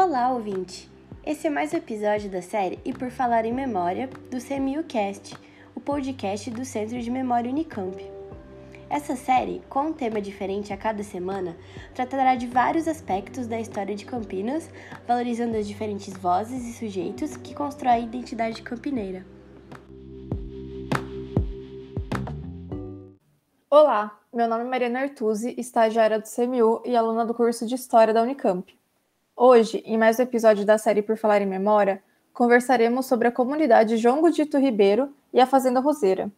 Olá, ouvinte! Esse é mais um episódio da série E Por Falar em Memória, do CMUcast, o podcast do Centro de Memória Unicamp. Essa série, com um tema diferente a cada semana, tratará de vários aspectos da história de Campinas, valorizando as diferentes vozes e sujeitos que constroem a identidade campineira. Olá, meu nome é Mariana Artuzzi, estagiária do CMU e aluna do curso de História da Unicamp. Hoje, em mais um episódio da série Por Falar em Memória, conversaremos sobre a comunidade João Godito Ribeiro e a Fazenda Roseira.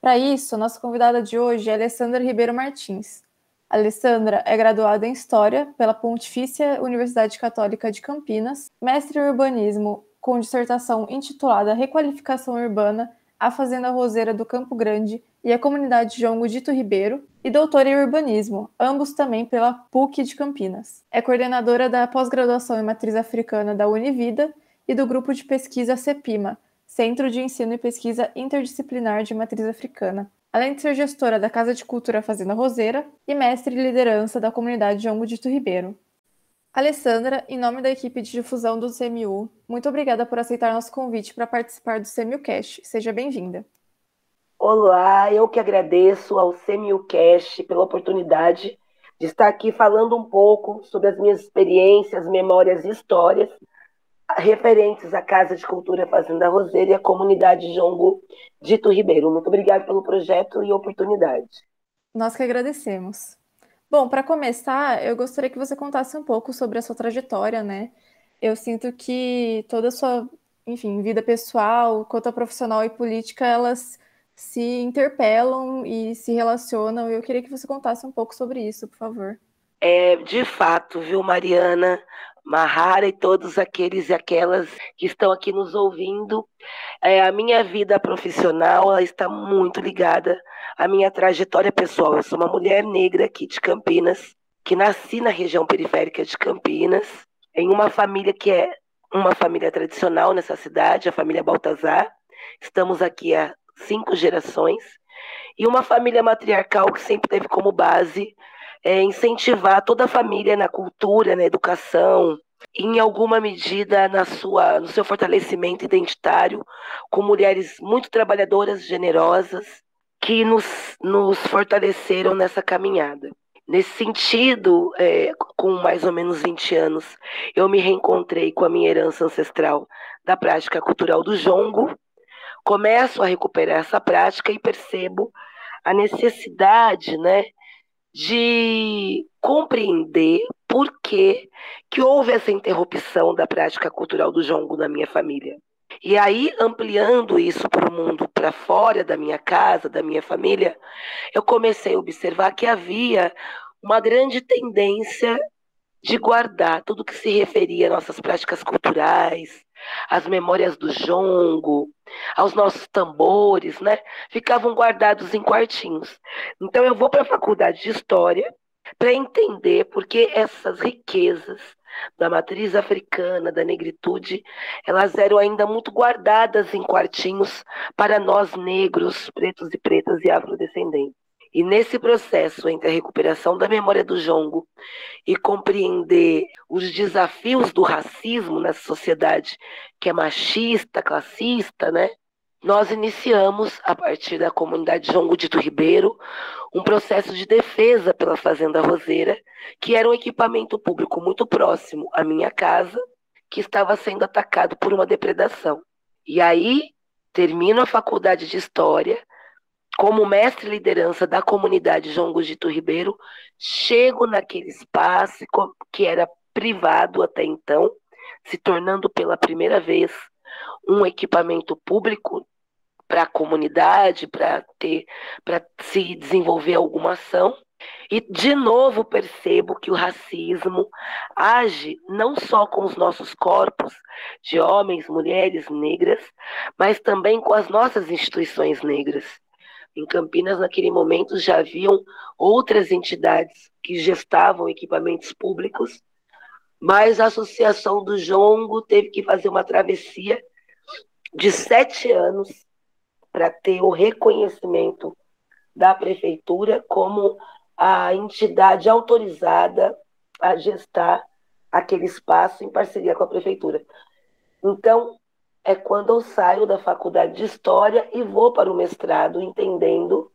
Para isso, nossa convidada de hoje é Alessandra Ribeiro Martins. A Alessandra é graduada em História pela Pontifícia Universidade Católica de Campinas, mestre em Urbanismo com dissertação intitulada Requalificação Urbana a Fazenda Roseira do Campo Grande e a comunidade João Gudito Ribeiro, e doutora em urbanismo, ambos também pela PUC de Campinas. É coordenadora da pós-graduação em matriz africana da Univida e do grupo de pesquisa CEPIMA, Centro de Ensino e Pesquisa Interdisciplinar de Matriz Africana. Além de ser gestora da Casa de Cultura Fazenda Roseira e mestre em liderança da comunidade João Gudito Ribeiro. Alessandra, em nome da equipe de difusão do CMU, muito obrigada por aceitar nosso convite para participar do CMUcast. Seja bem-vinda. Olá, eu que agradeço ao CMUcast pela oportunidade de estar aqui falando um pouco sobre as minhas experiências, memórias e histórias referentes à Casa de Cultura Fazenda Roseira e à comunidade Jongo Dito Ribeiro. Muito obrigada pelo projeto e oportunidade. Nós que agradecemos. Bom, para começar, eu gostaria que você contasse um pouco sobre a sua trajetória, né? Eu sinto que toda a sua, enfim, vida pessoal, quanto a profissional e política, elas se interpelam e se relacionam. Eu queria que você contasse um pouco sobre isso, por favor. É, de fato, viu, Mariana? Mahara e todos aqueles e aquelas que estão aqui nos ouvindo. É, a minha vida profissional ela está muito ligada à minha trajetória pessoal. Eu sou uma mulher negra aqui de Campinas, que nasci na região periférica de Campinas, em uma família que é uma família tradicional nessa cidade, a família Baltazar. Estamos aqui há cinco gerações. E uma família matriarcal que sempre teve como base é, incentivar toda a família na cultura, na educação, em alguma medida na sua, no seu fortalecimento identitário, com mulheres muito trabalhadoras, generosas, que nos, nos fortaleceram nessa caminhada. Nesse sentido, é, com mais ou menos 20 anos, eu me reencontrei com a minha herança ancestral da prática cultural do jongo, começo a recuperar essa prática e percebo a necessidade né, de compreender por que, que houve essa interrupção da prática cultural do jongo na minha família. E aí, ampliando isso para o mundo, para fora da minha casa, da minha família, eu comecei a observar que havia uma grande tendência de guardar tudo que se referia às nossas práticas culturais, às memórias do jongo, aos nossos tambores, né? Ficavam guardados em quartinhos. Então eu vou para a faculdade de história para entender por que essas riquezas da matriz africana, da negritude, elas eram ainda muito guardadas em quartinhos para nós negros, pretos e pretas e afrodescendentes. E nesse processo entre a recuperação da memória do jongo e compreender os desafios do racismo nessa sociedade que é machista, classista, né? Nós iniciamos, a partir da comunidade Jongo Dito Ribeiro, um processo de defesa pela Fazenda Roseira, que era um equipamento público muito próximo à minha casa, que estava sendo atacado por uma depredação. E aí, termino a faculdade de História, como mestre liderança da comunidade João Gugito Ribeiro, chego naquele espaço que era privado até então, se tornando pela primeira vez um equipamento público para a comunidade, para ter, para se desenvolver alguma ação. E de novo percebo que o racismo age não só com os nossos corpos de homens, mulheres negras, mas também com as nossas instituições negras. Em Campinas, naquele momento, já haviam outras entidades que gestavam equipamentos públicos, mas a Associação do Jongo teve que fazer uma travessia de sete anos para ter o reconhecimento da prefeitura como a entidade autorizada a gestar aquele espaço em parceria com a prefeitura. Então, é quando eu saio da faculdade de História e vou para o mestrado, entendendo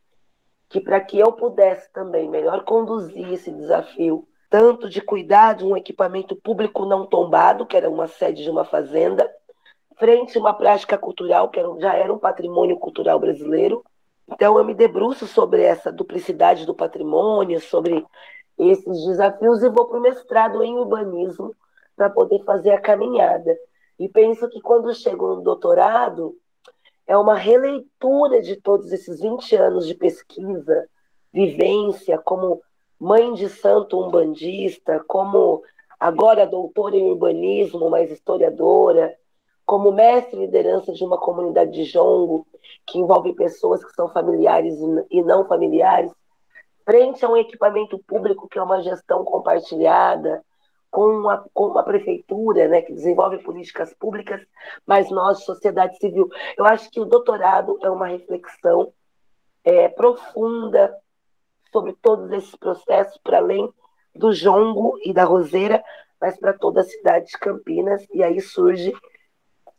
que para que eu pudesse também melhor conduzir esse desafio, tanto de cuidar de um equipamento público não tombado, que era uma sede de uma fazenda, frente a uma prática cultural que já era um patrimônio cultural brasileiro. Então eu me debruço sobre essa duplicidade do patrimônio, sobre esses desafios e vou para o mestrado em urbanismo para poder fazer a caminhada. E penso que quando chego no doutorado, é uma releitura de todos esses 20 anos de pesquisa, vivência, como mãe de santo umbandista, como agora doutora em urbanismo, mas historiadora, como mestre liderança de uma comunidade de jongo, que envolve pessoas que são familiares e não familiares, frente a um equipamento público que é uma gestão compartilhada, com uma, com prefeitura né, que desenvolve políticas públicas, mas nós, sociedade civil. Eu acho que o doutorado é uma reflexão é, profunda sobre todos esses processos, para além do jongo e da roseira, mas para toda a cidade de Campinas, e aí surge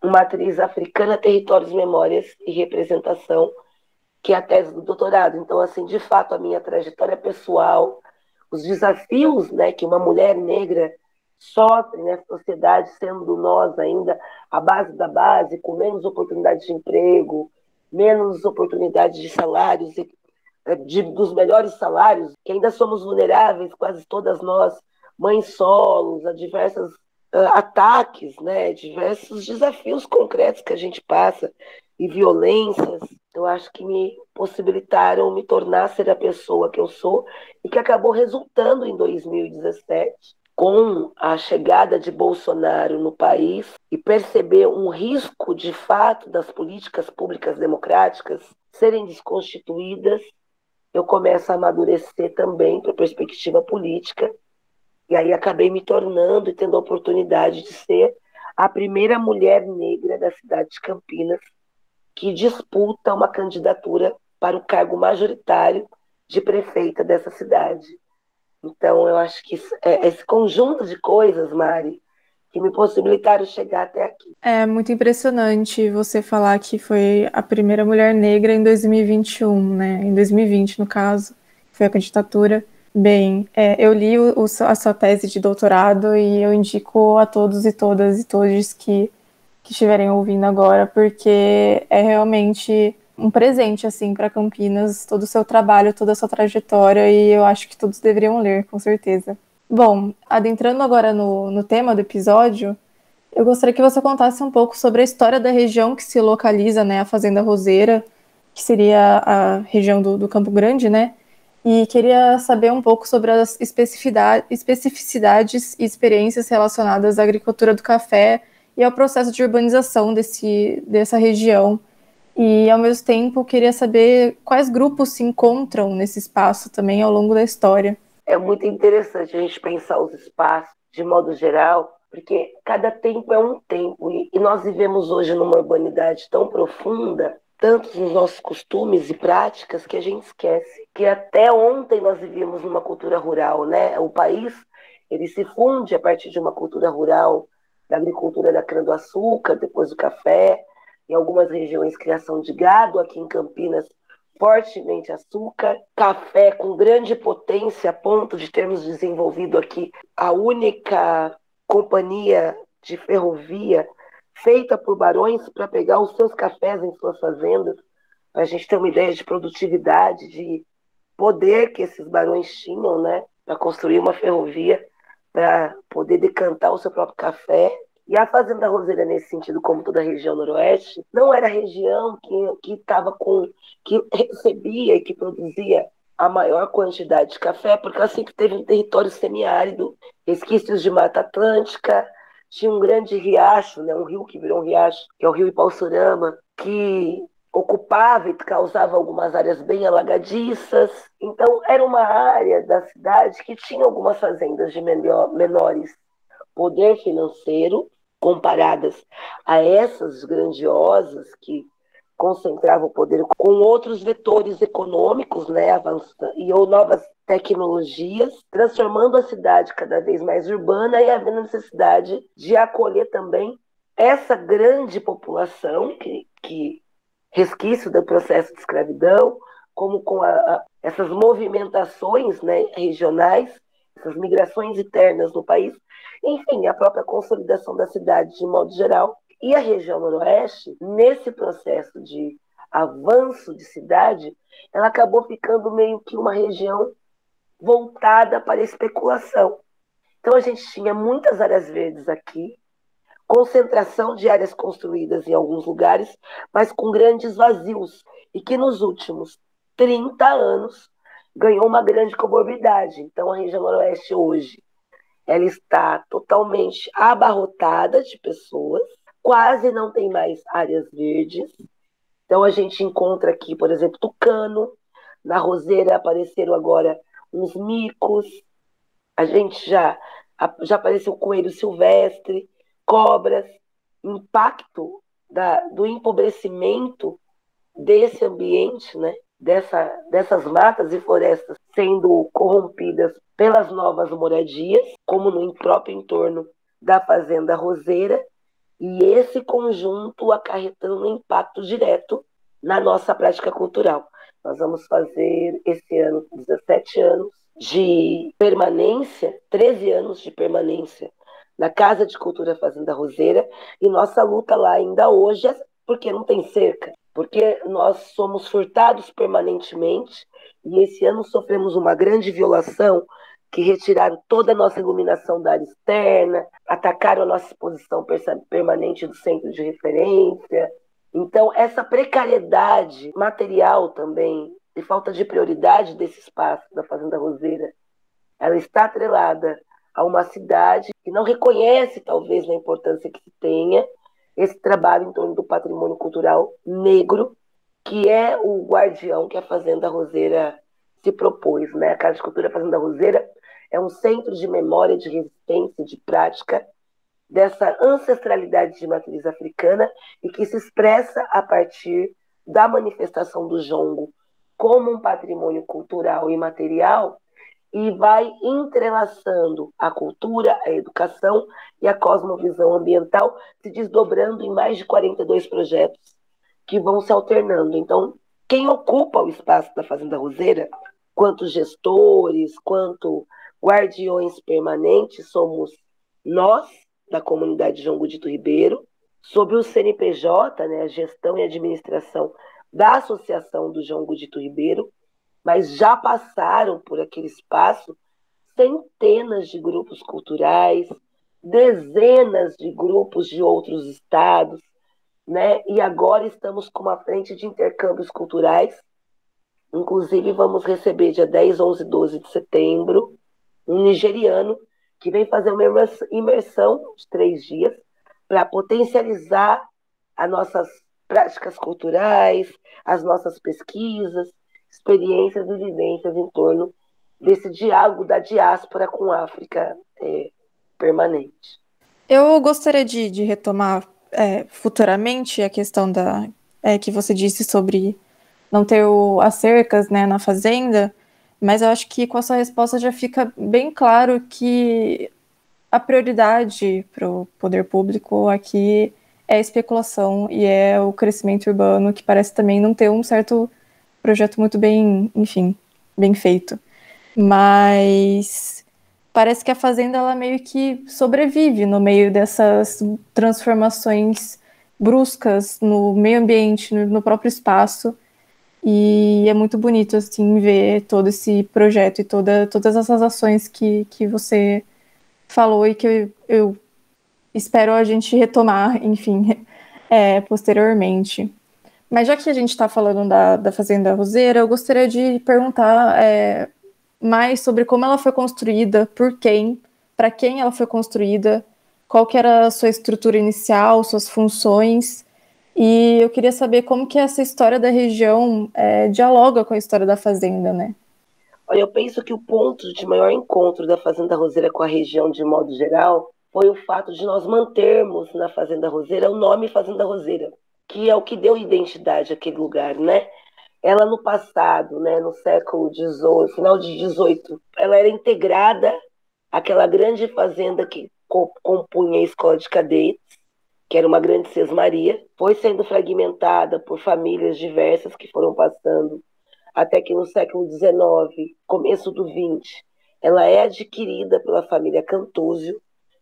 uma atriz africana, territórios, memórias e representação, que é a tese do doutorado. Então, assim, de fato, a minha trajetória pessoal, os desafios né, que uma mulher negra sofre nessa sociedade, sendo nós ainda a base da base, com menos oportunidades de emprego, menos oportunidades de salários, é, de, dos melhores salários, que ainda somos vulneráveis, quase todas nós, mães solos, a diversos uh, ataques, né, diversos desafios concretos que a gente passa e violências, eu acho que me possibilitaram me tornar ser a pessoa que eu sou e que acabou resultando em 2017 com a chegada de Bolsonaro no país e perceber um risco de fato das políticas públicas democráticas serem desconstituídas, eu começo a amadurecer também para a perspectiva política. E aí acabei me tornando e tendo a oportunidade de ser a primeira mulher negra da cidade de Campinas que disputa uma candidatura para o cargo majoritário de prefeita dessa cidade. Então, eu acho que é esse conjunto de coisas, Mari, que me possibilitaram chegar até aqui. É muito impressionante você falar que foi a primeira mulher negra em 2021, né? Em 2020, no caso, foi a candidatura. Bem, é, eu li o, a sua tese de doutorado e eu indico a todos e todas e todos que, que estiverem ouvindo agora, porque é realmente um presente assim para Campinas, todo o seu trabalho, toda a sua trajetória e eu acho que todos deveriam ler, com certeza. Bom, adentrando agora no, no tema do episódio, eu gostaria que você contasse um pouco sobre a história da região que se localiza, né, a Fazenda Roseira, que seria a região do, do Campo Grande, né? E queria saber um pouco sobre as especificidades e experiências relacionadas à agricultura do café e ao processo de urbanização desse, dessa região e, ao mesmo tempo, queria saber quais grupos se encontram nesse espaço também ao longo da história. É muito interessante a gente pensar os espaços de modo geral, porque cada tempo é um tempo. E nós vivemos hoje numa urbanidade tão profunda, tanto nos nossos costumes e práticas, que a gente esquece que até ontem nós vivíamos numa cultura rural, né? O país ele se funde a partir de uma cultura rural, da agricultura da cana-do-açúcar, depois do café, em algumas regiões criação de gado, aqui em Campinas fortemente açúcar, café com grande potência, a ponto de termos desenvolvido aqui a única companhia de ferrovia feita por barões para pegar os seus cafés em suas fazendas, para a gente ter uma ideia de produtividade, de poder que esses barões tinham, né, para construir uma ferrovia, para poder decantar o seu próprio café e a Fazenda Roseira, nesse sentido, como toda a região noroeste, não era a região que estava com. que recebia e que produzia a maior quantidade de café, porque ela sempre teve um território semiárido, resquícios de Mata Atlântica, tinha um grande riacho, né, um rio que virou um riacho, que é o rio Ipauçurama, que ocupava e causava algumas áreas bem alagadiças. Então, era uma área da cidade que tinha algumas fazendas de menor, menores poder financeiro comparadas a essas grandiosas que concentrava o poder com outros vetores econômicos, né, e ou novas tecnologias, transformando a cidade cada vez mais urbana e havendo necessidade de acolher também essa grande população que, que resquício do processo de escravidão, como com a, a, essas movimentações né, regionais, essas migrações internas no país, enfim, a própria consolidação da cidade de modo geral. E a região noroeste, nesse processo de avanço de cidade, ela acabou ficando meio que uma região voltada para a especulação. Então a gente tinha muitas áreas verdes aqui, concentração de áreas construídas em alguns lugares, mas com grandes vazios, e que nos últimos 30 anos ganhou uma grande comorbidade. Então, a região noroeste hoje ela está totalmente abarrotada de pessoas, quase não tem mais áreas verdes. Então, a gente encontra aqui, por exemplo, tucano, na roseira apareceram agora uns micos, a gente já, já apareceu coelho silvestre, cobras, impacto da, do empobrecimento desse ambiente, né? Dessa, dessas matas e florestas sendo corrompidas pelas novas moradias, como no próprio entorno da Fazenda Roseira, e esse conjunto acarretando um impacto direto na nossa prática cultural. Nós vamos fazer esse ano 17 anos de permanência, 13 anos de permanência na Casa de Cultura Fazenda Roseira, e nossa luta lá ainda hoje é porque não tem cerca, porque nós somos furtados permanentemente, e esse ano sofremos uma grande violação que retiraram toda a nossa iluminação da área externa, atacaram a nossa exposição permanente do centro de referência. Então, essa precariedade material também, e falta de prioridade desse espaço da Fazenda Roseira, ela está atrelada a uma cidade que não reconhece, talvez, a importância que se tenha esse trabalho em torno do patrimônio cultural negro, que é o guardião que a Fazenda Roseira se propôs. Né? A Casa de Cultura Fazenda Roseira é um centro de memória, de resistência, de prática dessa ancestralidade de matriz africana e que se expressa a partir da manifestação do jongo como um patrimônio cultural e material e vai entrelaçando a cultura, a educação e a cosmovisão ambiental, se desdobrando em mais de 42 projetos que vão se alternando. Então, quem ocupa o espaço da Fazenda Roseira, quanto gestores, quanto guardiões permanentes, somos nós, da comunidade João Gudito Ribeiro, sob o CNPJ, né, a gestão e administração da Associação do João Gudito Ribeiro, mas já passaram por aquele espaço centenas de grupos culturais, dezenas de grupos de outros estados, né? E agora estamos com uma frente de intercâmbios culturais. Inclusive, vamos receber dia 10, 11 12 de setembro um nigeriano que vem fazer uma imersão de três dias para potencializar as nossas práticas culturais, as nossas pesquisas, experiências e vivências em torno desse diálogo da diáspora com a África é, permanente. Eu gostaria de, de retomar é, futuramente a questão da é, que você disse sobre não ter o, as cercas né, na fazenda, mas eu acho que com a sua resposta já fica bem claro que a prioridade para o poder público aqui é a especulação e é o crescimento urbano, que parece também não ter um certo projeto muito bem, enfim, bem feito. Mas parece que a fazenda ela meio que sobrevive no meio dessas transformações bruscas no meio ambiente, no, próprio espaço. E é muito bonito assim ver todo esse projeto e toda, todas essas ações que, que você falou e que eu, eu espero a gente retomar, enfim, é, posteriormente. Mas já que a gente está falando da, da Fazenda Roseira, eu gostaria de perguntar é, mais sobre como ela foi construída, por quem, para quem ela foi construída, qual que era a sua estrutura inicial, suas funções, e eu queria saber como que essa história da região é, dialoga com a história da Fazenda, né? Olha, eu penso que o ponto de maior encontro da Fazenda Roseira com a região de modo geral foi o fato de nós mantermos na Fazenda Roseira o nome Fazenda Roseira que é o que deu identidade àquele lugar, né? Ela no passado, né, no século XVIII, final de XVIII, ela era integrada àquela grande fazenda que compunha a escola de cadetes, que era uma grande sesmaria, foi sendo fragmentada por famílias diversas que foram passando, até que no século XIX, começo do XX, ela é adquirida pela família Cantúzio,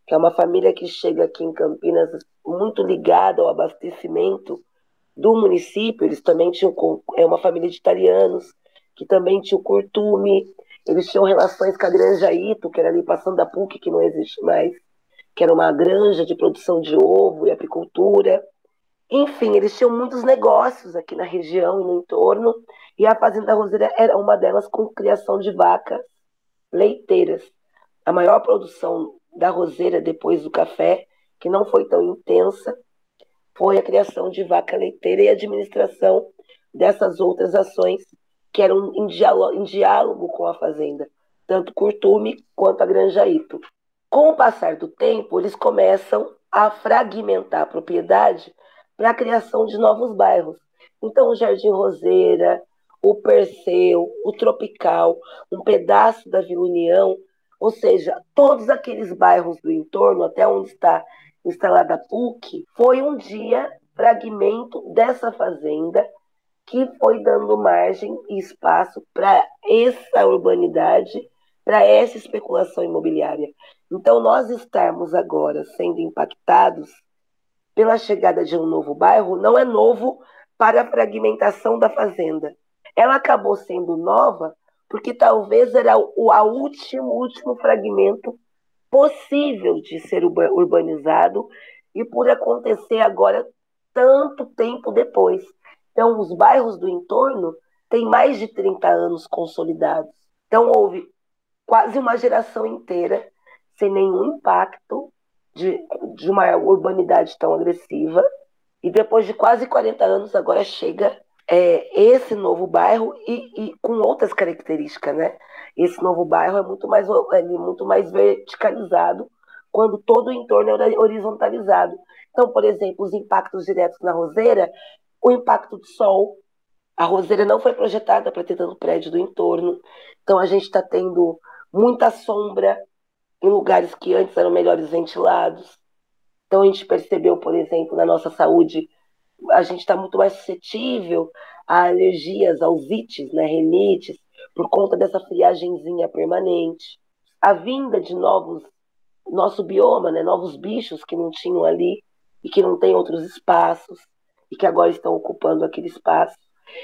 que é uma família que chega aqui em Campinas muito ligada ao abastecimento do município. Eles também tinham é uma família de italianos que também tinha o curtume. Eles tinham relações com a Granja Ito, que era ali passando da PUC, que não existe mais, que era uma granja de produção de ovo e apicultura. Enfim, eles tinham muitos negócios aqui na região e no entorno, e a Fazenda Roseira era uma delas com criação de vacas leiteiras. A maior produção da roseira depois do café, que não foi tão intensa, foi a criação de vaca leiteira e a administração dessas outras ações que eram em diálogo, em diálogo com a fazenda, tanto Curtume quanto a Granjaíto. Com o passar do tempo, eles começam a fragmentar a propriedade para a criação de novos bairros. Então, o Jardim Roseira, o Perseu, o Tropical, um pedaço da Vila União ou seja, todos aqueles bairros do entorno, até onde está instalada a PUC, foi um dia fragmento dessa fazenda que foi dando margem e espaço para essa urbanidade, para essa especulação imobiliária. Então, nós estarmos agora sendo impactados pela chegada de um novo bairro não é novo para a fragmentação da fazenda. Ela acabou sendo nova porque talvez era o a último, último fragmento possível de ser urbanizado e por acontecer agora tanto tempo depois. Então, os bairros do entorno têm mais de 30 anos consolidados. Então, houve quase uma geração inteira sem nenhum impacto de, de uma urbanidade tão agressiva. E depois de quase 40 anos, agora chega é, esse novo bairro e, e, com outras características, né? Esse novo bairro é muito mais, é muito mais verticalizado, quando todo o entorno é horizontalizado. Então, por exemplo, os impactos diretos na roseira, o impacto do sol. A roseira não foi projetada para ter tanto prédio do entorno, então a gente está tendo muita sombra em lugares que antes eram melhores ventilados. Então a gente percebeu, por exemplo, na nossa saúde a gente está muito mais suscetível a alergias, aos ites, né, renites, por conta dessa friagemzinha permanente. A vinda de novos, nosso bioma, né, novos bichos que não tinham ali e que não têm outros espaços e que agora estão ocupando aquele espaço.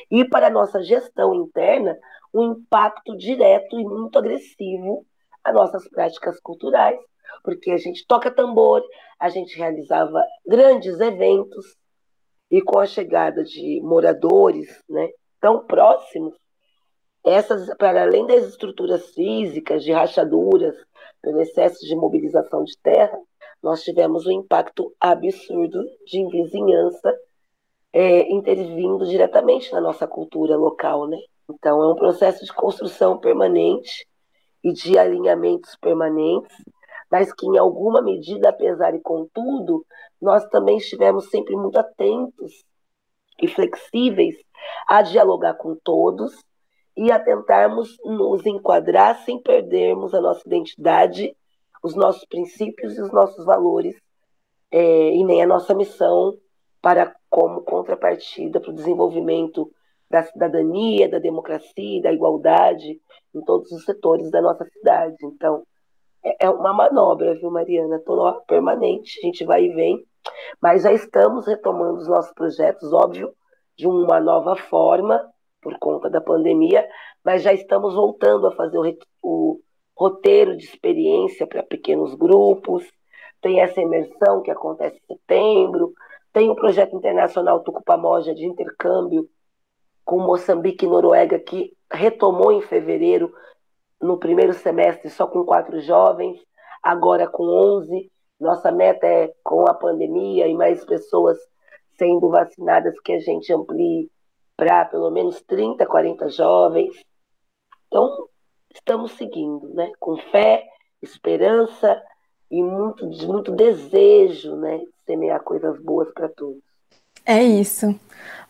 E para a nossa gestão interna, um impacto direto e muito agressivo às nossas práticas culturais, porque a gente toca tambor, a gente realizava grandes eventos, e com a chegada de moradores né, tão próximos, essas, para além das estruturas físicas, de rachaduras, pelo excesso de mobilização de terra, nós tivemos um impacto absurdo de vizinhança é, intervindo diretamente na nossa cultura local. Né? Então, é um processo de construção permanente e de alinhamentos permanentes, mas que, em alguma medida, apesar e contudo, nós também estivemos sempre muito atentos e flexíveis a dialogar com todos e a tentarmos nos enquadrar sem perdermos a nossa identidade, os nossos princípios e os nossos valores, é, e nem a nossa missão para como contrapartida para o desenvolvimento da cidadania, da democracia, da igualdade em todos os setores da nossa cidade. Então, é, é uma manobra, viu, Mariana? Tô permanente, a gente vai e vem, mas já estamos retomando os nossos projetos, óbvio, de uma nova forma, por conta da pandemia, mas já estamos voltando a fazer o, o roteiro de experiência para pequenos grupos. Tem essa imersão que acontece em setembro, tem o projeto internacional Tucupamoja de intercâmbio com Moçambique e Noruega, que retomou em fevereiro, no primeiro semestre, só com quatro jovens, agora com onze. Nossa meta é, com a pandemia e mais pessoas sendo vacinadas, que a gente amplie para pelo menos 30, 40 jovens. Então, estamos seguindo, né? com fé, esperança e muito, muito desejo né? de semear coisas boas para todos. É isso.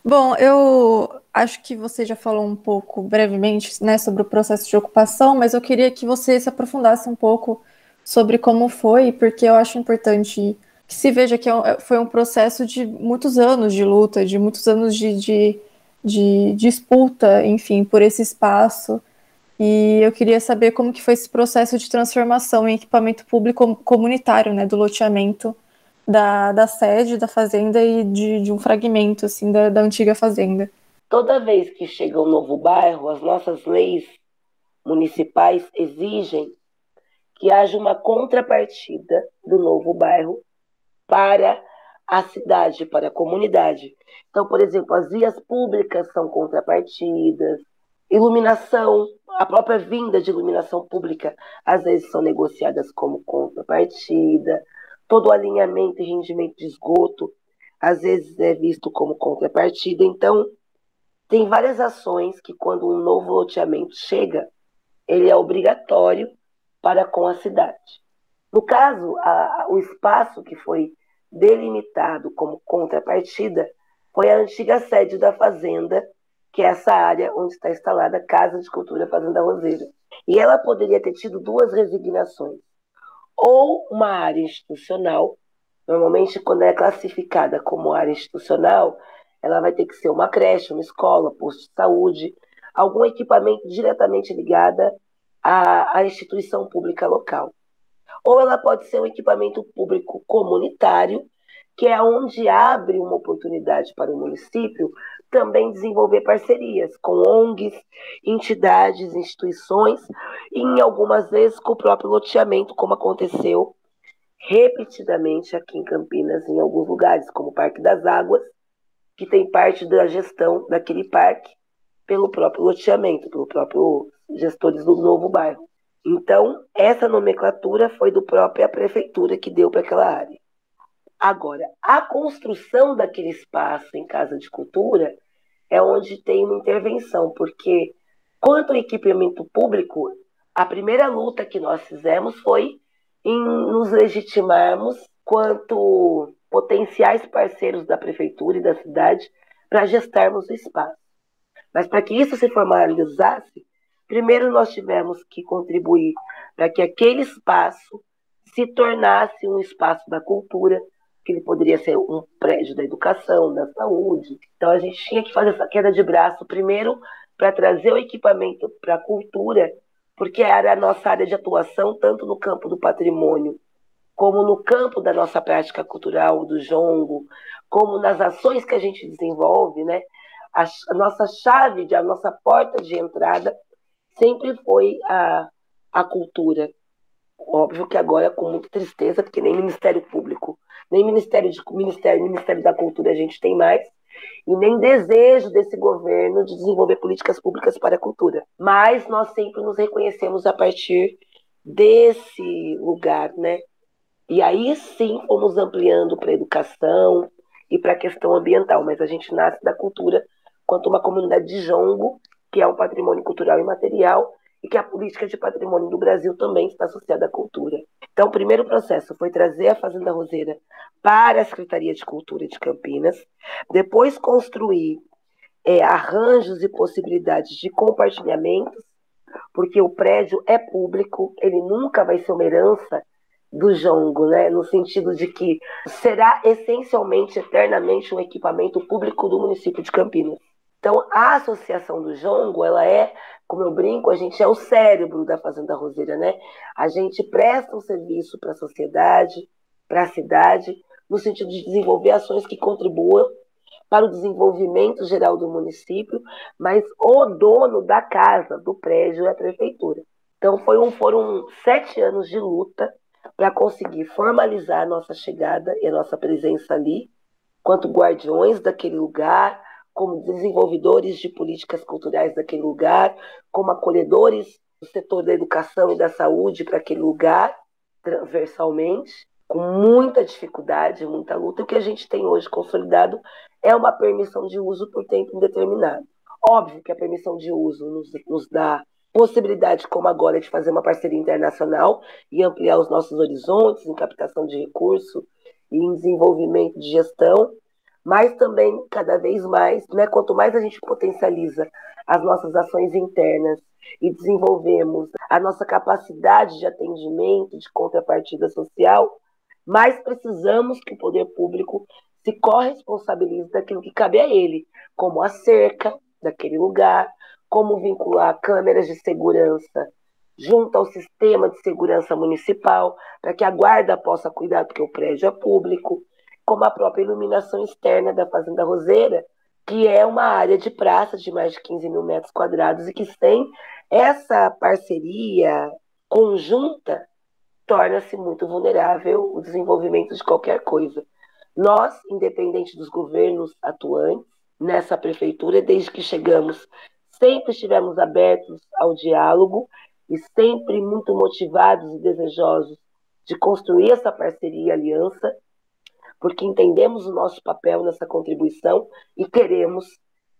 Bom, eu acho que você já falou um pouco brevemente né, sobre o processo de ocupação, mas eu queria que você se aprofundasse um pouco sobre como foi, porque eu acho importante que se veja que é foi um processo de muitos anos de luta, de muitos anos de, de, de disputa, enfim, por esse espaço. E eu queria saber como que foi esse processo de transformação em equipamento público comunitário, né, do loteamento da, da sede da fazenda e de, de um fragmento assim da, da antiga fazenda. Toda vez que chega um novo bairro, as nossas leis municipais exigem que haja uma contrapartida do novo bairro para a cidade, para a comunidade. Então, por exemplo, as vias públicas são contrapartidas, iluminação, a própria vinda de iluminação pública às vezes são negociadas como contrapartida, todo o alinhamento e rendimento de esgoto às vezes é visto como contrapartida. Então, tem várias ações que, quando um novo loteamento chega, ele é obrigatório para com a cidade. No caso, a, o espaço que foi delimitado como contrapartida foi a antiga sede da fazenda, que é essa área onde está instalada a Casa de Cultura Fazenda Roseira. E ela poderia ter tido duas resignações ou uma área institucional. Normalmente, quando é classificada como área institucional, ela vai ter que ser uma creche, uma escola, posto de saúde, algum equipamento diretamente ligado à, à instituição pública local. Ou ela pode ser um equipamento público comunitário, que é onde abre uma oportunidade para o município também desenvolver parcerias com ONGs, entidades, instituições, e em algumas vezes com o próprio loteamento, como aconteceu repetidamente aqui em Campinas, em alguns lugares, como o Parque das Águas, que tem parte da gestão daquele parque pelo próprio loteamento, pelo próprio gestores do novo bairro. Então, essa nomenclatura foi do própria prefeitura que deu para aquela área. Agora, a construção daquele espaço em casa de cultura é onde tem uma intervenção, porque quanto ao equipamento público, a primeira luta que nós fizemos foi em nos legitimarmos quanto potenciais parceiros da prefeitura e da cidade para gestarmos o espaço. Mas para que isso se formalizasse, primeiro nós tivemos que contribuir para que aquele espaço se tornasse um espaço da cultura, que ele poderia ser um prédio da educação, da saúde. Então a gente tinha que fazer essa queda de braço primeiro para trazer o equipamento para a cultura, porque era a nossa área de atuação tanto no campo do patrimônio como no campo da nossa prática cultural, do jongo, como nas ações que a gente desenvolve, né? A, nossa chave, a nossa porta de entrada sempre foi a, a cultura. Óbvio que agora com muita tristeza, porque nem Ministério Público nem Ministério, de, Ministério, Ministério da Cultura a gente tem mais, e nem desejo desse governo de desenvolver políticas públicas para a cultura. Mas nós sempre nos reconhecemos a partir desse lugar, né? E aí sim fomos ampliando para a educação e para a questão ambiental, mas a gente nasce da cultura quanto uma comunidade de jongo, que é um patrimônio cultural e material, e que a política de patrimônio do Brasil também está associada à cultura. Então, o primeiro processo foi trazer a Fazenda Roseira para a Secretaria de Cultura de Campinas, depois construir é, arranjos e possibilidades de compartilhamentos, porque o prédio é público, ele nunca vai ser uma herança do jongo, né? no sentido de que será essencialmente, eternamente, um equipamento público do município de Campinas. Então, a associação do jongo, ela é como eu brinco, a gente é o cérebro da Fazenda Roseira, né? A gente presta um serviço para a sociedade, para a cidade, no sentido de desenvolver ações que contribuam para o desenvolvimento geral do município, mas o dono da casa, do prédio, é a prefeitura. Então foi um, foram sete anos de luta para conseguir formalizar a nossa chegada e a nossa presença ali, quanto guardiões daquele lugar, como desenvolvedores de políticas culturais daquele lugar, como acolhedores do setor da educação e da saúde para aquele lugar, transversalmente, com muita dificuldade, muita luta. O que a gente tem hoje consolidado é uma permissão de uso por tempo indeterminado. Óbvio que a permissão de uso nos, nos dá possibilidade, como agora, de fazer uma parceria internacional e ampliar os nossos horizontes em captação de recursos e em desenvolvimento de gestão, mas também, cada vez mais, né, quanto mais a gente potencializa as nossas ações internas e desenvolvemos a nossa capacidade de atendimento, de contrapartida social, mais precisamos que o poder público se corresponsabilize daquilo que cabe a ele, como a cerca daquele lugar, como vincular câmeras de segurança junto ao sistema de segurança municipal, para que a guarda possa cuidar, porque o prédio é público, como a própria iluminação externa da Fazenda Roseira, que é uma área de praça de mais de 15 mil metros quadrados e que sem essa parceria conjunta torna-se muito vulnerável o desenvolvimento de qualquer coisa. Nós, independente dos governos atuantes, nessa prefeitura, desde que chegamos, sempre estivemos abertos ao diálogo e sempre muito motivados e desejosos de construir essa parceria e aliança, porque entendemos o nosso papel nessa contribuição e queremos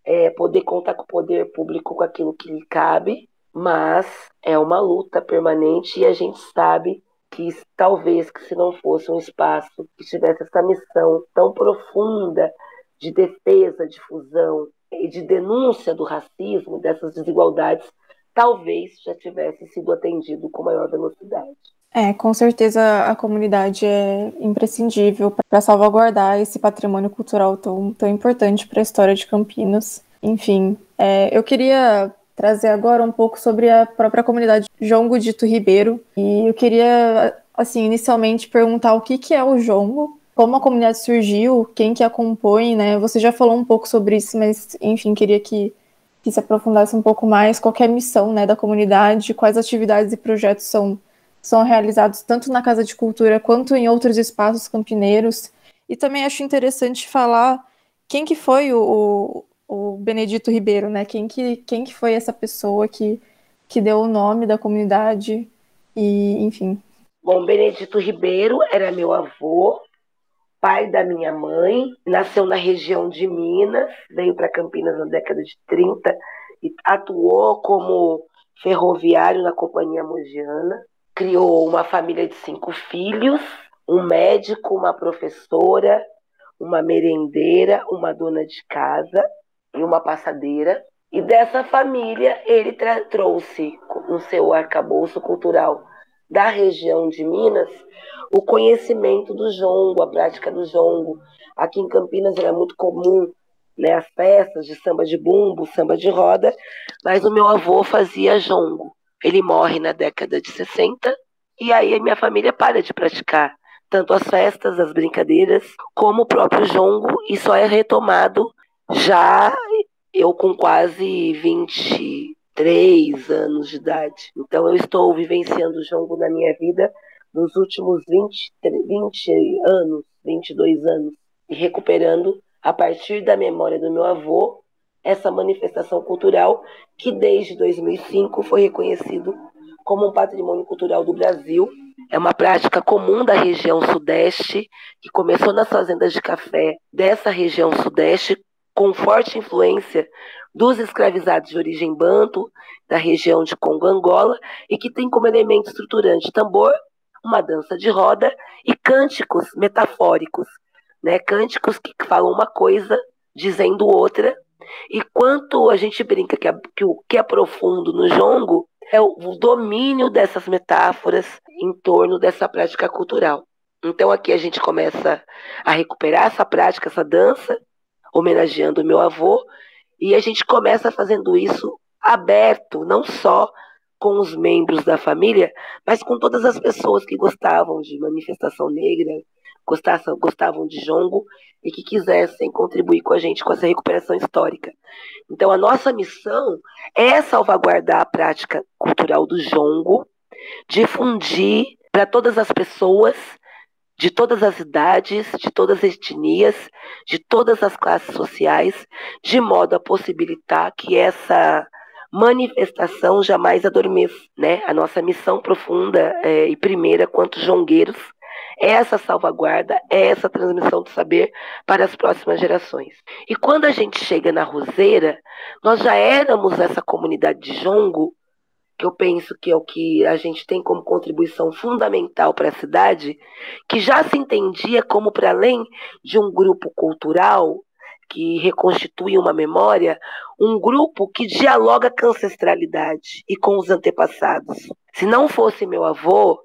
é, poder contar com o poder público com aquilo que lhe cabe, mas é uma luta permanente e a gente sabe que talvez que se não fosse um espaço que tivesse essa missão tão profunda de defesa, difusão e de denúncia do racismo, dessas desigualdades, talvez já tivesse sido atendido com maior velocidade. É, com certeza a comunidade é imprescindível para salvaguardar esse patrimônio cultural tão, tão importante para a história de Campinas. Enfim, é, eu queria trazer agora um pouco sobre a própria comunidade João Godito Ribeiro. E eu queria, assim, inicialmente perguntar o que, que é o Jongo, como a comunidade surgiu, quem que a compõe, né? Você já falou um pouco sobre isso, mas, enfim, queria que que se aprofundasse um pouco mais qualquer missão né, da comunidade, quais atividades e projetos são, são realizados tanto na Casa de Cultura quanto em outros espaços campineiros. E também acho interessante falar quem que foi o, o, Benedito Ribeiro, né? Quem que, quem que foi essa pessoa que, que deu o nome da comunidade e, enfim. Bom, Benedito Ribeiro era meu avô, pai da minha mãe, nasceu na região de Minas, veio para Campinas na década de 30 e atuou como ferroviário na Companhia Mogiana. Criou uma família de cinco filhos, um médico, uma professora, uma merendeira, uma dona de casa e uma passadeira. E dessa família ele trouxe no seu arcabouço cultural da região de Minas o conhecimento do jongo, a prática do jongo. Aqui em Campinas era muito comum né, as festas de samba de bumbo, samba de roda, mas o meu avô fazia jongo. Ele morre na década de 60 e aí a minha família para de praticar tanto as festas, as brincadeiras, como o próprio jongo e só é retomado já eu com quase 20 três anos de idade. Então eu estou vivenciando o jongo na minha vida nos últimos 20, 20 anos, 22 anos, e recuperando a partir da memória do meu avô essa manifestação cultural que desde 2005 foi reconhecido como um patrimônio cultural do Brasil. É uma prática comum da região sudeste, que começou nas fazendas de café dessa região sudeste, com forte influência dos escravizados de origem banto, da região de Congo Angola, e que tem como elemento estruturante tambor, uma dança de roda e cânticos metafóricos, né? cânticos que falam uma coisa dizendo outra. E quanto a gente brinca que, a, que o que é profundo no jongo é o, o domínio dessas metáforas em torno dessa prática cultural. Então aqui a gente começa a recuperar essa prática, essa dança, homenageando o meu avô, e a gente começa fazendo isso aberto, não só com os membros da família, mas com todas as pessoas que gostavam de manifestação negra, gostavam, gostavam de jongo e que quisessem contribuir com a gente com essa recuperação histórica. Então, a nossa missão é salvaguardar a prática cultural do jongo, difundir para todas as pessoas de todas as idades, de todas as etnias, de todas as classes sociais, de modo a possibilitar que essa manifestação jamais adormeça. Né? A nossa missão profunda é, e primeira, quanto jongueiros, essa salvaguarda, é essa transmissão do saber para as próximas gerações. E quando a gente chega na Roseira, nós já éramos essa comunidade de jongo que eu penso que é o que a gente tem como contribuição fundamental para a cidade, que já se entendia como, para além de um grupo cultural que reconstitui uma memória, um grupo que dialoga com a ancestralidade e com os antepassados. Se não fosse meu avô,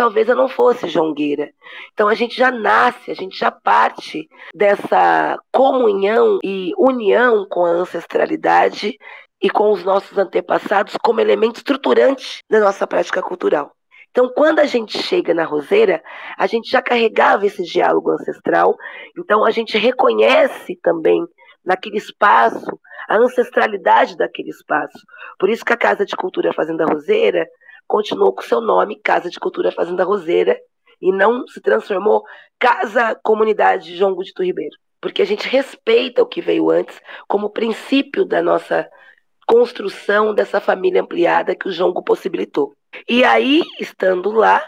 talvez eu não fosse jongueira. Então a gente já nasce, a gente já parte dessa comunhão e união com a ancestralidade e com os nossos antepassados como elemento estruturante da nossa prática cultural. Então, quando a gente chega na roseira, a gente já carregava esse diálogo ancestral, então a gente reconhece também naquele espaço a ancestralidade daquele espaço. Por isso que a Casa de Cultura Fazenda Roseira continuou com seu nome, Casa de Cultura Fazenda Roseira, e não se transformou Casa Comunidade João Gudito Ribeiro. Porque a gente respeita o que veio antes como princípio da nossa construção dessa família ampliada que o Jongo possibilitou. E aí, estando lá,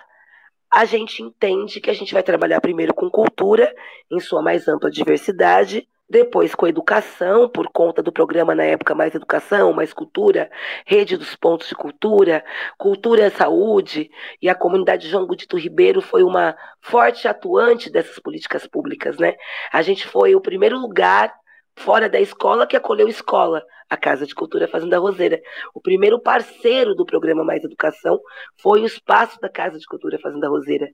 a gente entende que a gente vai trabalhar primeiro com cultura, em sua mais ampla diversidade, depois com educação, por conta do programa na época Mais Educação, Mais Cultura, Rede dos Pontos de Cultura, Cultura e Saúde, e a comunidade João Gudito Ribeiro foi uma forte atuante dessas políticas públicas, né? A gente foi o primeiro lugar fora da escola que acolheu escola, a Casa de Cultura Fazenda Roseira. O primeiro parceiro do programa Mais Educação foi o espaço da Casa de Cultura Fazenda Roseira.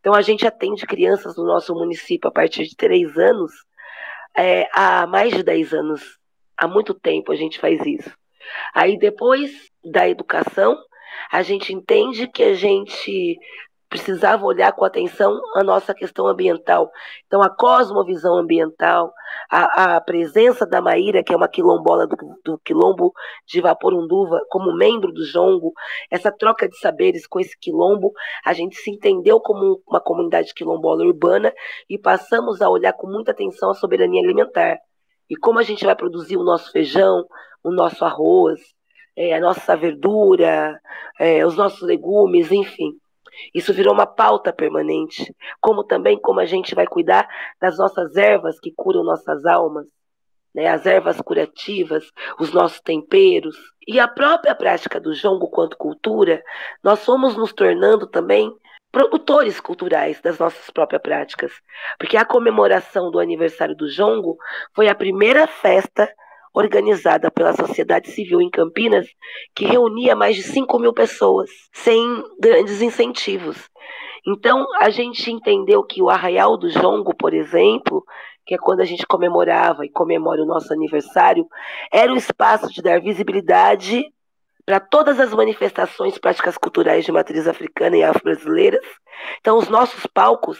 Então a gente atende crianças no nosso município a partir de três anos, é, há mais de dez anos. Há muito tempo a gente faz isso. Aí depois da educação, a gente entende que a gente precisava olhar com atenção a nossa questão ambiental. Então, a cosmovisão ambiental, a, a presença da Maíra, que é uma quilombola do, do quilombo de Vaporunduva, como membro do Jongo, essa troca de saberes com esse quilombo, a gente se entendeu como uma comunidade quilombola urbana e passamos a olhar com muita atenção a soberania alimentar. E como a gente vai produzir o nosso feijão, o nosso arroz, é, a nossa verdura, é, os nossos legumes, enfim. Isso virou uma pauta permanente, como também como a gente vai cuidar das nossas ervas que curam nossas almas, né? as ervas curativas, os nossos temperos. E a própria prática do jongo quanto cultura, nós fomos nos tornando também produtores culturais das nossas próprias práticas. Porque a comemoração do aniversário do jongo foi a primeira festa organizada pela sociedade civil em Campinas, que reunia mais de 5 mil pessoas, sem grandes incentivos. Então, a gente entendeu que o Arraial do Jongo, por exemplo, que é quando a gente comemorava e comemora o nosso aniversário, era o espaço de dar visibilidade para todas as manifestações práticas culturais de matriz africana e afro-brasileiras. Então, os nossos palcos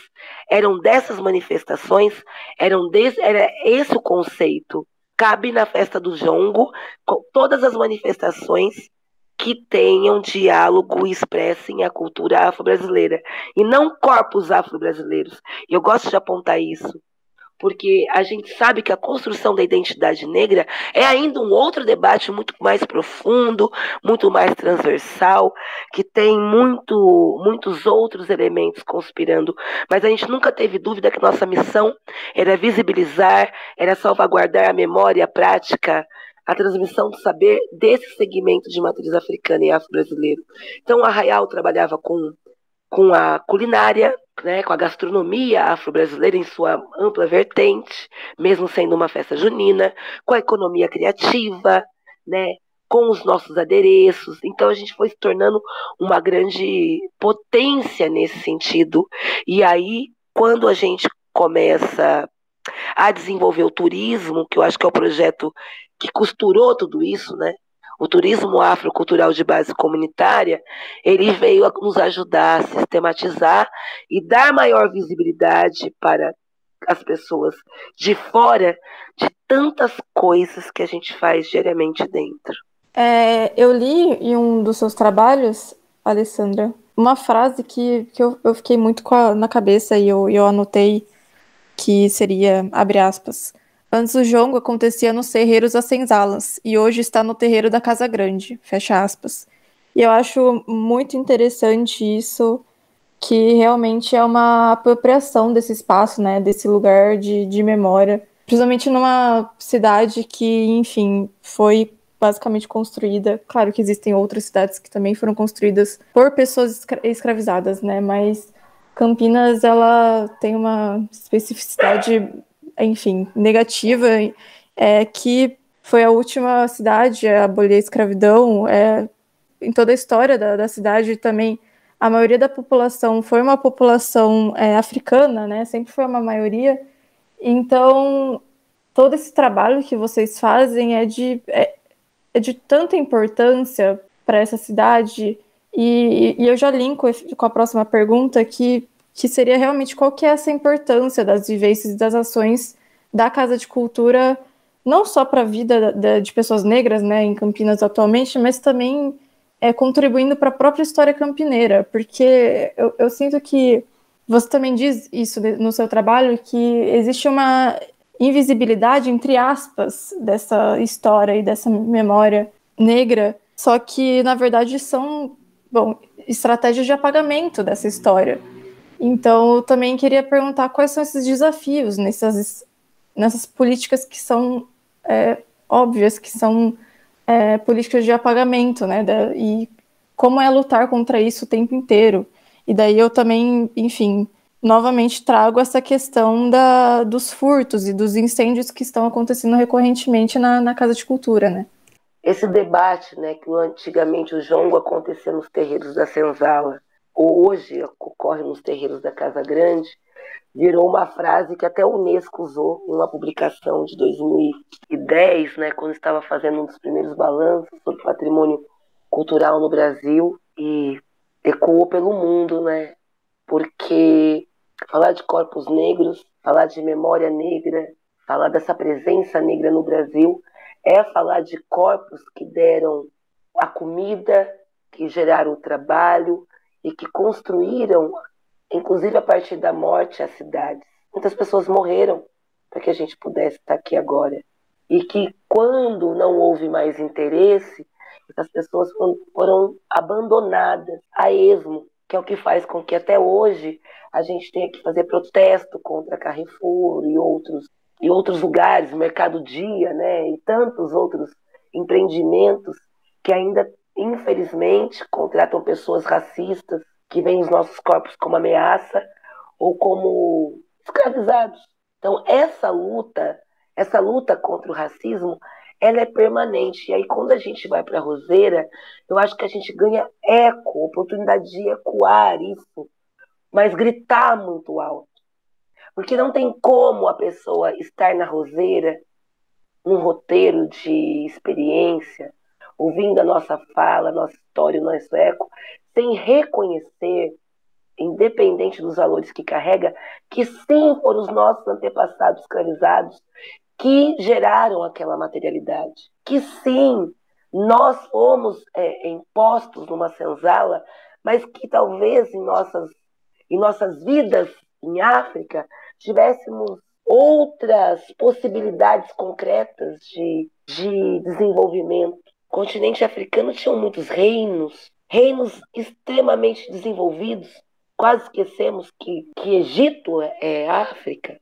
eram dessas manifestações, eram desse, era esse o conceito cabe na festa do jongo todas as manifestações que tenham diálogo e expressem a cultura afro-brasileira e não corpos afro-brasileiros. Eu gosto de apontar isso porque a gente sabe que a construção da identidade negra é ainda um outro debate muito mais profundo, muito mais transversal, que tem muito, muitos outros elementos conspirando. Mas a gente nunca teve dúvida que nossa missão era visibilizar, era salvaguardar a memória, a prática, a transmissão do saber desse segmento de matriz africana e afro-brasileiro. Então, o Arraial trabalhava com, com a culinária, né, com a gastronomia afro-brasileira em sua ampla vertente, mesmo sendo uma festa junina, com a economia criativa, né, com os nossos adereços. Então a gente foi se tornando uma grande potência nesse sentido. E aí, quando a gente começa a desenvolver o turismo, que eu acho que é o projeto que costurou tudo isso, né? O turismo afrocultural de base comunitária, ele veio a nos ajudar a sistematizar e dar maior visibilidade para as pessoas de fora de tantas coisas que a gente faz diariamente dentro. É, eu li em um dos seus trabalhos, Alessandra, uma frase que, que eu, eu fiquei muito a, na cabeça e eu, eu anotei que seria, abre aspas, Antes o jongo acontecia nos terreiros das senzalas e hoje está no terreiro da Casa Grande, fecha aspas. E eu acho muito interessante isso, que realmente é uma apropriação desse espaço, né, desse lugar de, de memória, principalmente numa cidade que, enfim, foi basicamente construída. Claro que existem outras cidades que também foram construídas por pessoas escra escravizadas, né? Mas Campinas ela tem uma especificidade, enfim, negativa, é que foi a última cidade a abolir a escravidão. É, em toda a história da, da cidade também a maioria da população foi uma população é, africana, né? Sempre foi uma maioria. Então, todo esse trabalho que vocês fazem é de, é, é de tanta importância para essa cidade. E, e, eu já linko com a próxima pergunta, que, que seria realmente qual que é essa importância das vivências e das ações da Casa de Cultura, não só para a vida de pessoas negras né, em Campinas atualmente, mas também é, contribuindo para a própria história campineira, porque eu, eu sinto que você também diz isso no seu trabalho, que existe uma invisibilidade, entre aspas, dessa história e dessa memória negra, só que, na verdade, são, bom, estratégias de apagamento dessa história. Então, eu também queria perguntar quais são esses desafios nessas, nessas políticas que são é, óbvias, que são é, políticas de apagamento, né? Da, e como é lutar contra isso o tempo inteiro. E daí eu também, enfim, novamente trago essa questão da, dos furtos e dos incêndios que estão acontecendo recorrentemente na, na Casa de Cultura, né? Esse debate, né, que antigamente o jongo acontecia nos terreiros da Senzala, hoje ocorre nos terreiros da Casa Grande, virou uma frase que até o Unesco usou em uma publicação de 2010, né, quando estava fazendo um dos primeiros balanços sobre patrimônio cultural no Brasil e ecoou pelo mundo, né? Porque falar de corpos negros, falar de memória negra, falar dessa presença negra no Brasil é falar de corpos que deram a comida, que geraram o trabalho e que construíram inclusive a partir da morte, as cidades. Muitas pessoas morreram para que a gente pudesse estar aqui agora. E que quando não houve mais interesse, essas pessoas foram abandonadas a esmo, que é o que faz com que até hoje a gente tenha que fazer protesto contra Carrefour e outros e outros lugares, Mercado Dia, né, e tantos outros empreendimentos que ainda infelizmente contratam pessoas racistas que veem os nossos corpos como ameaça ou como escravizados. Então, essa luta, essa luta contra o racismo, ela é permanente. E aí, quando a gente vai para a Roseira, eu acho que a gente ganha eco, oportunidade de ecoar isso, mas gritar muito alto. Porque não tem como a pessoa estar na Roseira, num roteiro de experiência, ouvindo a nossa fala, a nossa história, o nosso eco, sem reconhecer, independente dos valores que carrega, que sim foram os nossos antepassados escravizados que geraram aquela materialidade. Que sim, nós fomos é, impostos numa senzala, mas que talvez em nossas, em nossas vidas em África tivéssemos outras possibilidades concretas de, de desenvolvimento. Continente africano tinha muitos reinos, reinos extremamente desenvolvidos. Quase esquecemos que, que Egito é, é África.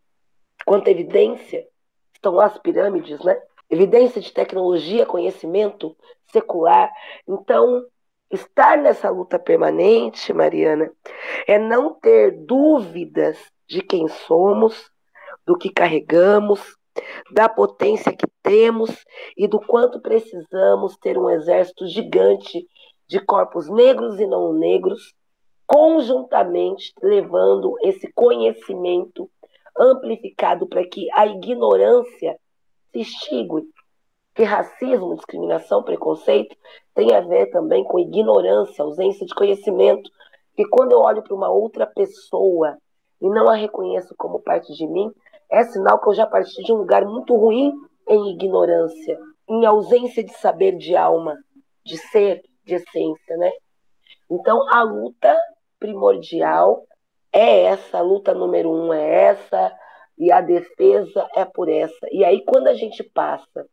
Quanta evidência! Estão lá as pirâmides, né? Evidência de tecnologia, conhecimento secular. Então, estar nessa luta permanente, Mariana, é não ter dúvidas de quem somos, do que carregamos, da potência que temos e do quanto precisamos ter um exército gigante de corpos negros e não negros, conjuntamente levando esse conhecimento amplificado para que a ignorância se extingue. Que racismo, discriminação, preconceito tem a ver também com ignorância, ausência de conhecimento. Que quando eu olho para uma outra pessoa e não a reconheço como parte de mim, é sinal que eu já parti de um lugar muito ruim em ignorância, em ausência de saber de alma, de ser, de essência, né? Então, a luta primordial é essa, a luta número um é essa, e a defesa é por essa. E aí, quando a gente passa,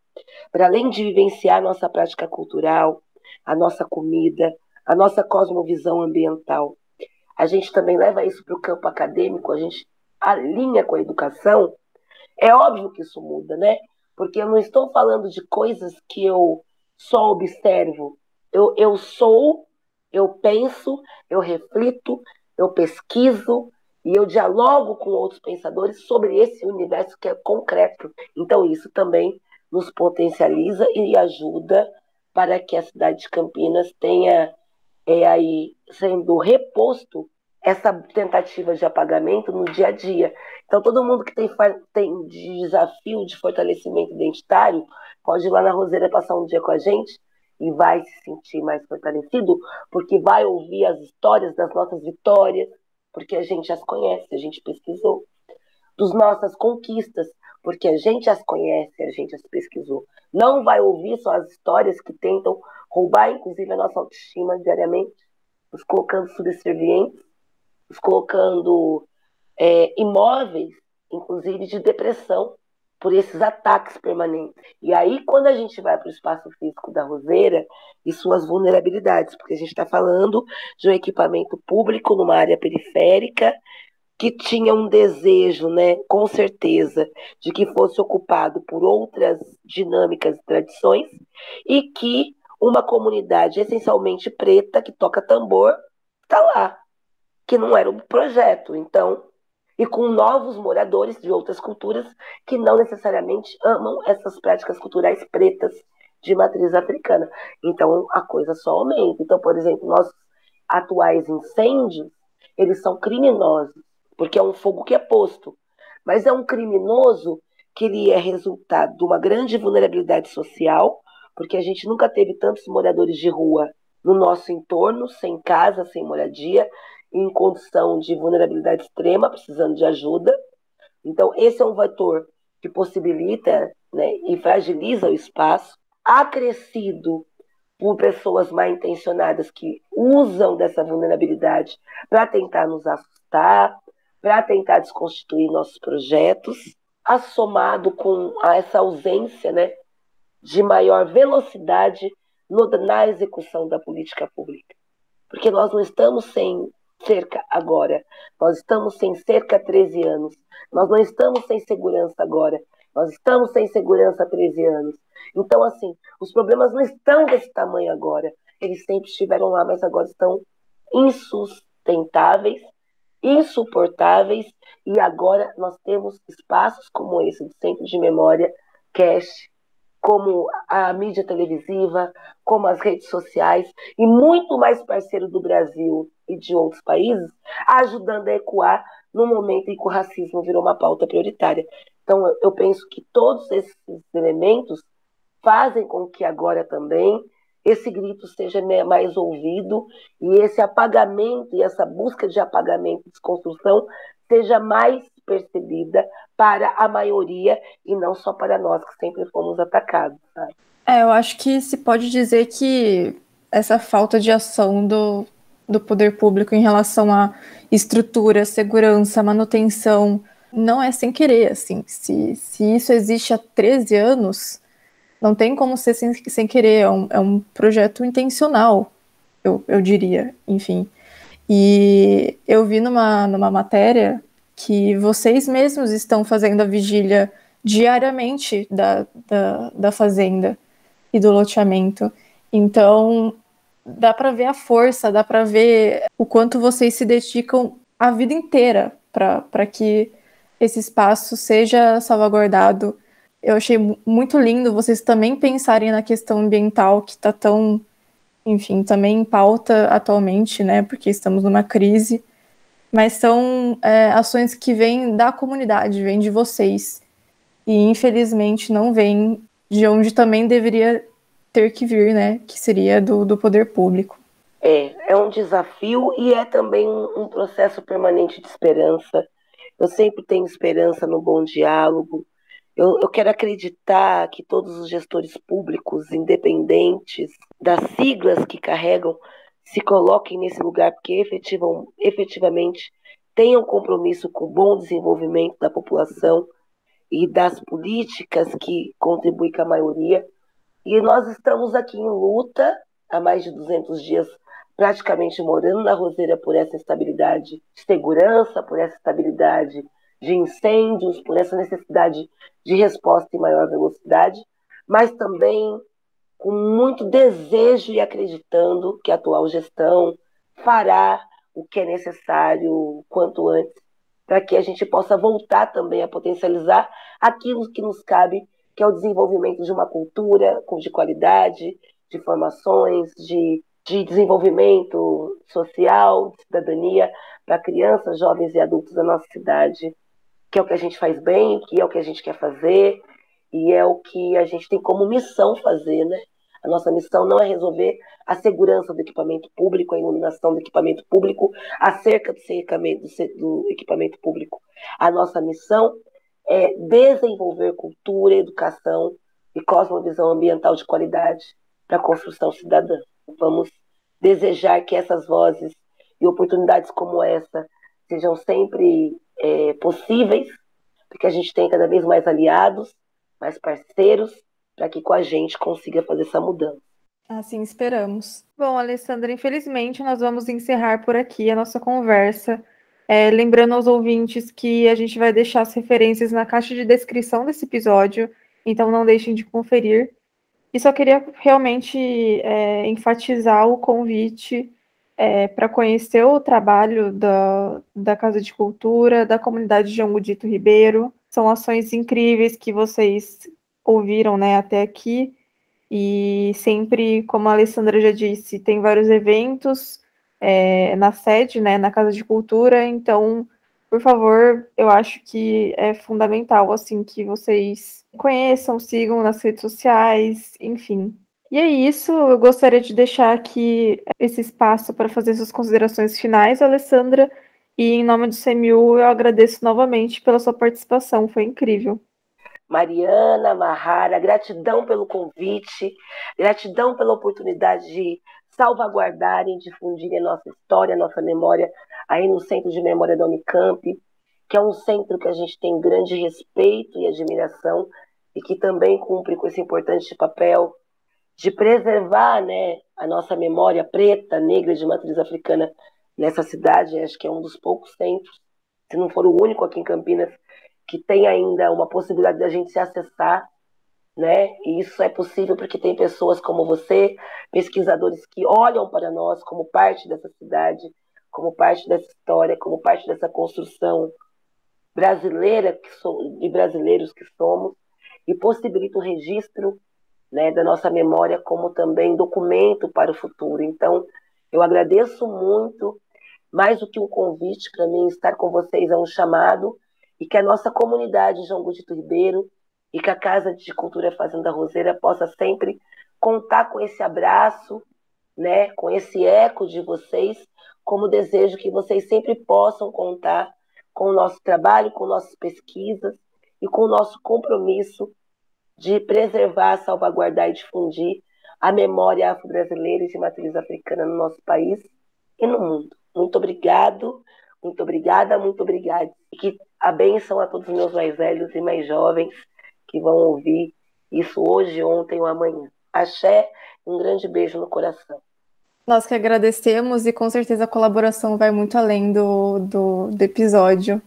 para além de vivenciar a nossa prática cultural, a nossa comida, a nossa cosmovisão ambiental, a gente também leva isso para o campo acadêmico, a gente alinha com a educação, é óbvio que isso muda, né? Porque eu não estou falando de coisas que eu só observo. Eu, eu sou, eu penso, eu reflito, eu pesquiso e eu dialogo com outros pensadores sobre esse universo que é concreto. Então, isso também nos potencializa e ajuda para que a cidade de Campinas tenha é, aí sendo reposto essa tentativa de apagamento no dia a dia. Então, todo mundo que tem, tem desafio de fortalecimento identitário pode ir lá na Roseira passar um dia com a gente e vai se sentir mais fortalecido, porque vai ouvir as histórias das nossas vitórias, porque a gente as conhece, a gente pesquisou, dos nossas conquistas, porque a gente as conhece, a gente as pesquisou. Não vai ouvir só as histórias que tentam roubar, inclusive, a nossa autoestima diariamente, nos colocando subservientes, colocando é, imóveis, inclusive de depressão, por esses ataques permanentes. E aí, quando a gente vai para o espaço físico da Roseira e suas vulnerabilidades, porque a gente está falando de um equipamento público numa área periférica que tinha um desejo, né, com certeza, de que fosse ocupado por outras dinâmicas e tradições, e que uma comunidade essencialmente preta que toca tambor está lá, que não era um projeto. Então, e com novos moradores de outras culturas que não necessariamente amam essas práticas culturais pretas de matriz africana. Então a coisa só aumenta. Então, por exemplo, nossos atuais incêndios, eles são criminosos, porque é um fogo que é posto, mas é um criminoso que ele é resultado de uma grande vulnerabilidade social, porque a gente nunca teve tantos moradores de rua no nosso entorno, sem casa, sem moradia, em condição de vulnerabilidade extrema, precisando de ajuda. Então, esse é um vetor que possibilita né, e fragiliza o espaço, acrescido por pessoas mal intencionadas que usam dessa vulnerabilidade para tentar nos assustar, para tentar desconstituir nossos projetos, assomado com essa ausência né, de maior velocidade no, na execução da política pública. Porque nós não estamos sem cerca agora. Nós estamos sem cerca há 13 anos. Nós não estamos sem segurança agora. Nós estamos sem segurança há 13 anos. Então, assim, os problemas não estão desse tamanho agora. Eles sempre estiveram lá, mas agora estão insustentáveis, insuportáveis. E agora nós temos espaços como esse do Centro de Memória, Cash, como a mídia televisiva, como as redes sociais, e muito mais parceiro do Brasil e de outros países, ajudando a ecoar no momento em que o racismo virou uma pauta prioritária. Então, eu penso que todos esses elementos fazem com que agora também esse grito seja mais ouvido e esse apagamento e essa busca de apagamento e desconstrução seja mais percebida para a maioria e não só para nós que sempre fomos atacados. É, eu acho que se pode dizer que essa falta de ação do, do poder público em relação à estrutura, segurança, manutenção, não é sem querer, assim. Se, se isso existe há 13 anos, não tem como ser sem, sem querer, é um, é um projeto intencional, eu, eu diria, enfim. E eu vi numa, numa matéria que vocês mesmos estão fazendo a vigília diariamente da, da, da fazenda e do loteamento. Então, dá para ver a força, dá para ver o quanto vocês se dedicam a vida inteira para que esse espaço seja salvaguardado. Eu achei muito lindo vocês também pensarem na questão ambiental que está tão, enfim, também em pauta atualmente, né? Porque estamos numa crise mas são é, ações que vêm da comunidade, vêm de vocês. E infelizmente não vêm de onde também deveria ter que vir, né? Que seria do, do poder público. É, é um desafio e é também um, processo permanente de esperança. Eu sempre tenho esperança no bom diálogo. Eu, eu quero acreditar que todos os gestores públicos, independentes das siglas que carregam, se coloquem nesse lugar, porque efetivam, efetivamente tenham compromisso com o bom desenvolvimento da população e das políticas que contribuem com a maioria. E nós estamos aqui em luta há mais de 200 dias, praticamente morando na Roseira por essa estabilidade de segurança, por essa estabilidade de incêndios, por essa necessidade de resposta em maior velocidade, mas também com muito desejo e acreditando que a atual gestão fará o que é necessário quanto antes, para que a gente possa voltar também a potencializar aquilo que nos cabe, que é o desenvolvimento de uma cultura de qualidade, de formações, de, de desenvolvimento social, de cidadania para crianças, jovens e adultos da nossa cidade, que é o que a gente faz bem, que é o que a gente quer fazer e é o que a gente tem como missão fazer, né? A nossa missão não é resolver a segurança do equipamento público, a iluminação do equipamento público, a cerca do equipamento público. A nossa missão é desenvolver cultura, educação e cosmovisão ambiental de qualidade para a construção cidadã. Vamos desejar que essas vozes e oportunidades como essa sejam sempre é, possíveis, para que a gente tenha cada vez mais aliados, mais parceiros para que com a gente consiga fazer essa mudança. Assim esperamos. Bom, Alessandra, infelizmente nós vamos encerrar por aqui a nossa conversa. É, lembrando aos ouvintes que a gente vai deixar as referências na caixa de descrição desse episódio, então não deixem de conferir. E só queria realmente é, enfatizar o convite é, para conhecer o trabalho da, da Casa de Cultura, da comunidade de João Godito Ribeiro. São ações incríveis que vocês ouviram né, até aqui. E sempre, como a Alessandra já disse, tem vários eventos é, na sede, né, na Casa de Cultura. Então, por favor, eu acho que é fundamental assim que vocês conheçam, sigam nas redes sociais, enfim. E é isso, eu gostaria de deixar aqui esse espaço para fazer suas considerações finais, Alessandra, e em nome do CMU eu agradeço novamente pela sua participação, foi incrível. Mariana, Mahara, gratidão pelo convite, gratidão pela oportunidade de salvaguardarem, difundirem a nossa história, a nossa memória aí no Centro de Memória da Unicamp, que é um centro que a gente tem grande respeito e admiração e que também cumpre com esse importante papel de preservar né, a nossa memória preta, negra de matriz africana nessa cidade. Acho que é um dos poucos centros, se não for o único aqui em Campinas, que tem ainda uma possibilidade da gente se acessar, né? E isso é possível porque tem pessoas como você, pesquisadores que olham para nós como parte dessa cidade, como parte dessa história, como parte dessa construção brasileira que so, de brasileiros que somos e possibilita o registro né, da nossa memória como também documento para o futuro. Então, eu agradeço muito, mais do que um convite para mim estar com vocês é um chamado e que a nossa comunidade João Gudito Ribeiro e que a Casa de Cultura Fazenda Roseira possa sempre contar com esse abraço, né, com esse eco de vocês, como desejo que vocês sempre possam contar com o nosso trabalho, com nossas pesquisas e com o nosso compromisso de preservar, salvaguardar e difundir a memória afro-brasileira e de matriz africana no nosso país e no mundo. Muito obrigado, muito obrigada, muito obrigada. E que a bênção a todos os meus mais velhos e mais jovens que vão ouvir isso hoje, ontem ou amanhã. Axé, um grande beijo no coração. Nós que agradecemos e com certeza a colaboração vai muito além do, do, do episódio.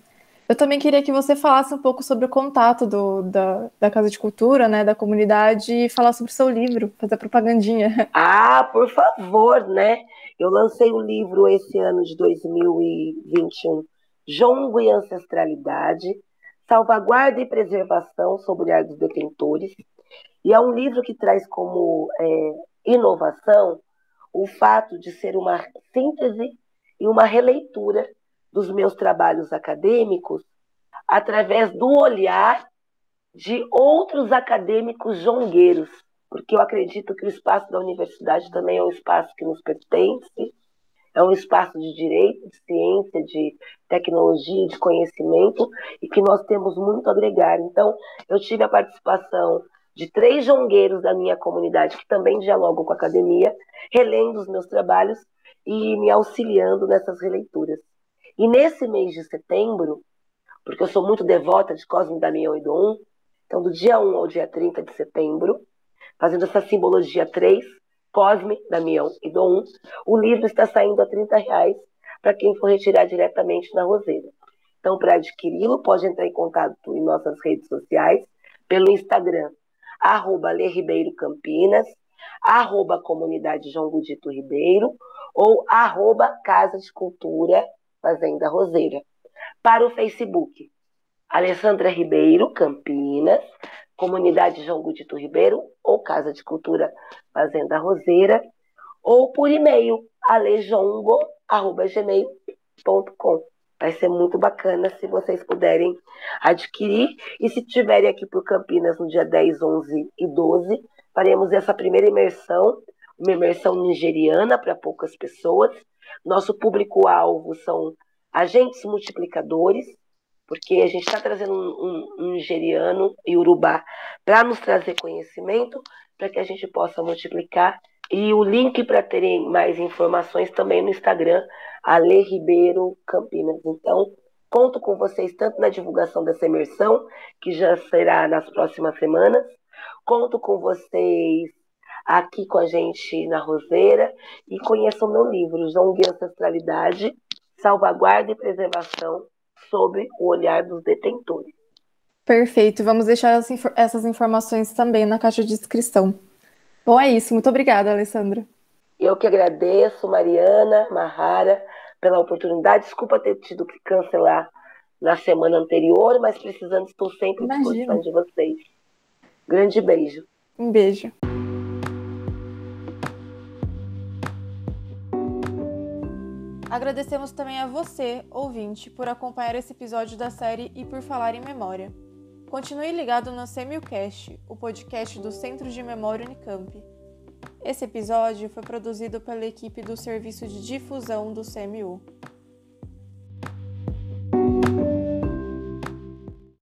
Eu também queria que você falasse um pouco sobre o contato do, da, da Casa de Cultura, né, da comunidade, e falar sobre o seu livro, fazer propagandinha. Ah, por favor, né? Eu lancei o livro esse ano de 2021, Jongo e Ancestralidade, Salvaguarda e Preservação sob o olhar dos detentores. E é um livro que traz como é, inovação o fato de ser uma síntese e uma releitura dos meus trabalhos acadêmicos através do olhar de outros acadêmicos jongueiros, porque eu acredito que o espaço da universidade também é um espaço que nos pertence, é um espaço de direito, de ciência, de tecnologia, de conhecimento e que nós temos muito a agregar. Então, eu tive a participação de três jongueiros da minha comunidade que também dialogam com a academia, relendo os meus trabalhos e me auxiliando nessas releituras. E nesse mês de setembro, porque eu sou muito devota de Cosme, Damião e Dom, então do dia 1 ao dia 30 de setembro, fazendo essa simbologia 3, Cosme, Damião e Dom, o livro está saindo a 30 reais para quem for retirar diretamente na roseira. Então, para adquiri-lo, pode entrar em contato em nossas redes sociais, pelo Instagram, arroba Campinas, arroba comunidade João Gudito Ribeiro ou arroba Casa de Cultura Fazenda Roseira. Para o Facebook, Alessandra Ribeiro, Campinas, Comunidade João Gudito Ribeiro ou Casa de Cultura Fazenda Roseira, ou por e-mail, alejongo.gmail.com. Vai ser muito bacana se vocês puderem adquirir. E se tiverem aqui por Campinas no dia 10, 11 e 12, faremos essa primeira imersão, uma imersão nigeriana para poucas pessoas. Nosso público-alvo são agentes multiplicadores, porque a gente está trazendo um, um, um nigeriano e urubá para nos trazer conhecimento, para que a gente possa multiplicar. E o link para terem mais informações também no Instagram, Ale Ribeiro Campinas. Então, conto com vocês tanto na divulgação dessa imersão, que já será nas próximas semanas, conto com vocês aqui com a gente na Roseira e conheçam meu livro, João Gui Ancestralidade, Salvaguarda e Preservação sobre o Olhar dos Detentores. Perfeito, vamos deixar essas informações também na caixa de descrição. Bom, é isso. Muito obrigada, Alessandra. Eu que agradeço, Mariana, Mahara, pela oportunidade. Desculpa ter tido que cancelar na semana anterior, mas precisando, estou sempre à disposição de vocês. Grande beijo. Um beijo. Agradecemos também a você, ouvinte, por acompanhar esse episódio da série e por falar em memória. Continue ligado no Semilcast, o podcast do Centro de Memória Unicamp. Esse episódio foi produzido pela equipe do Serviço de Difusão do CMU.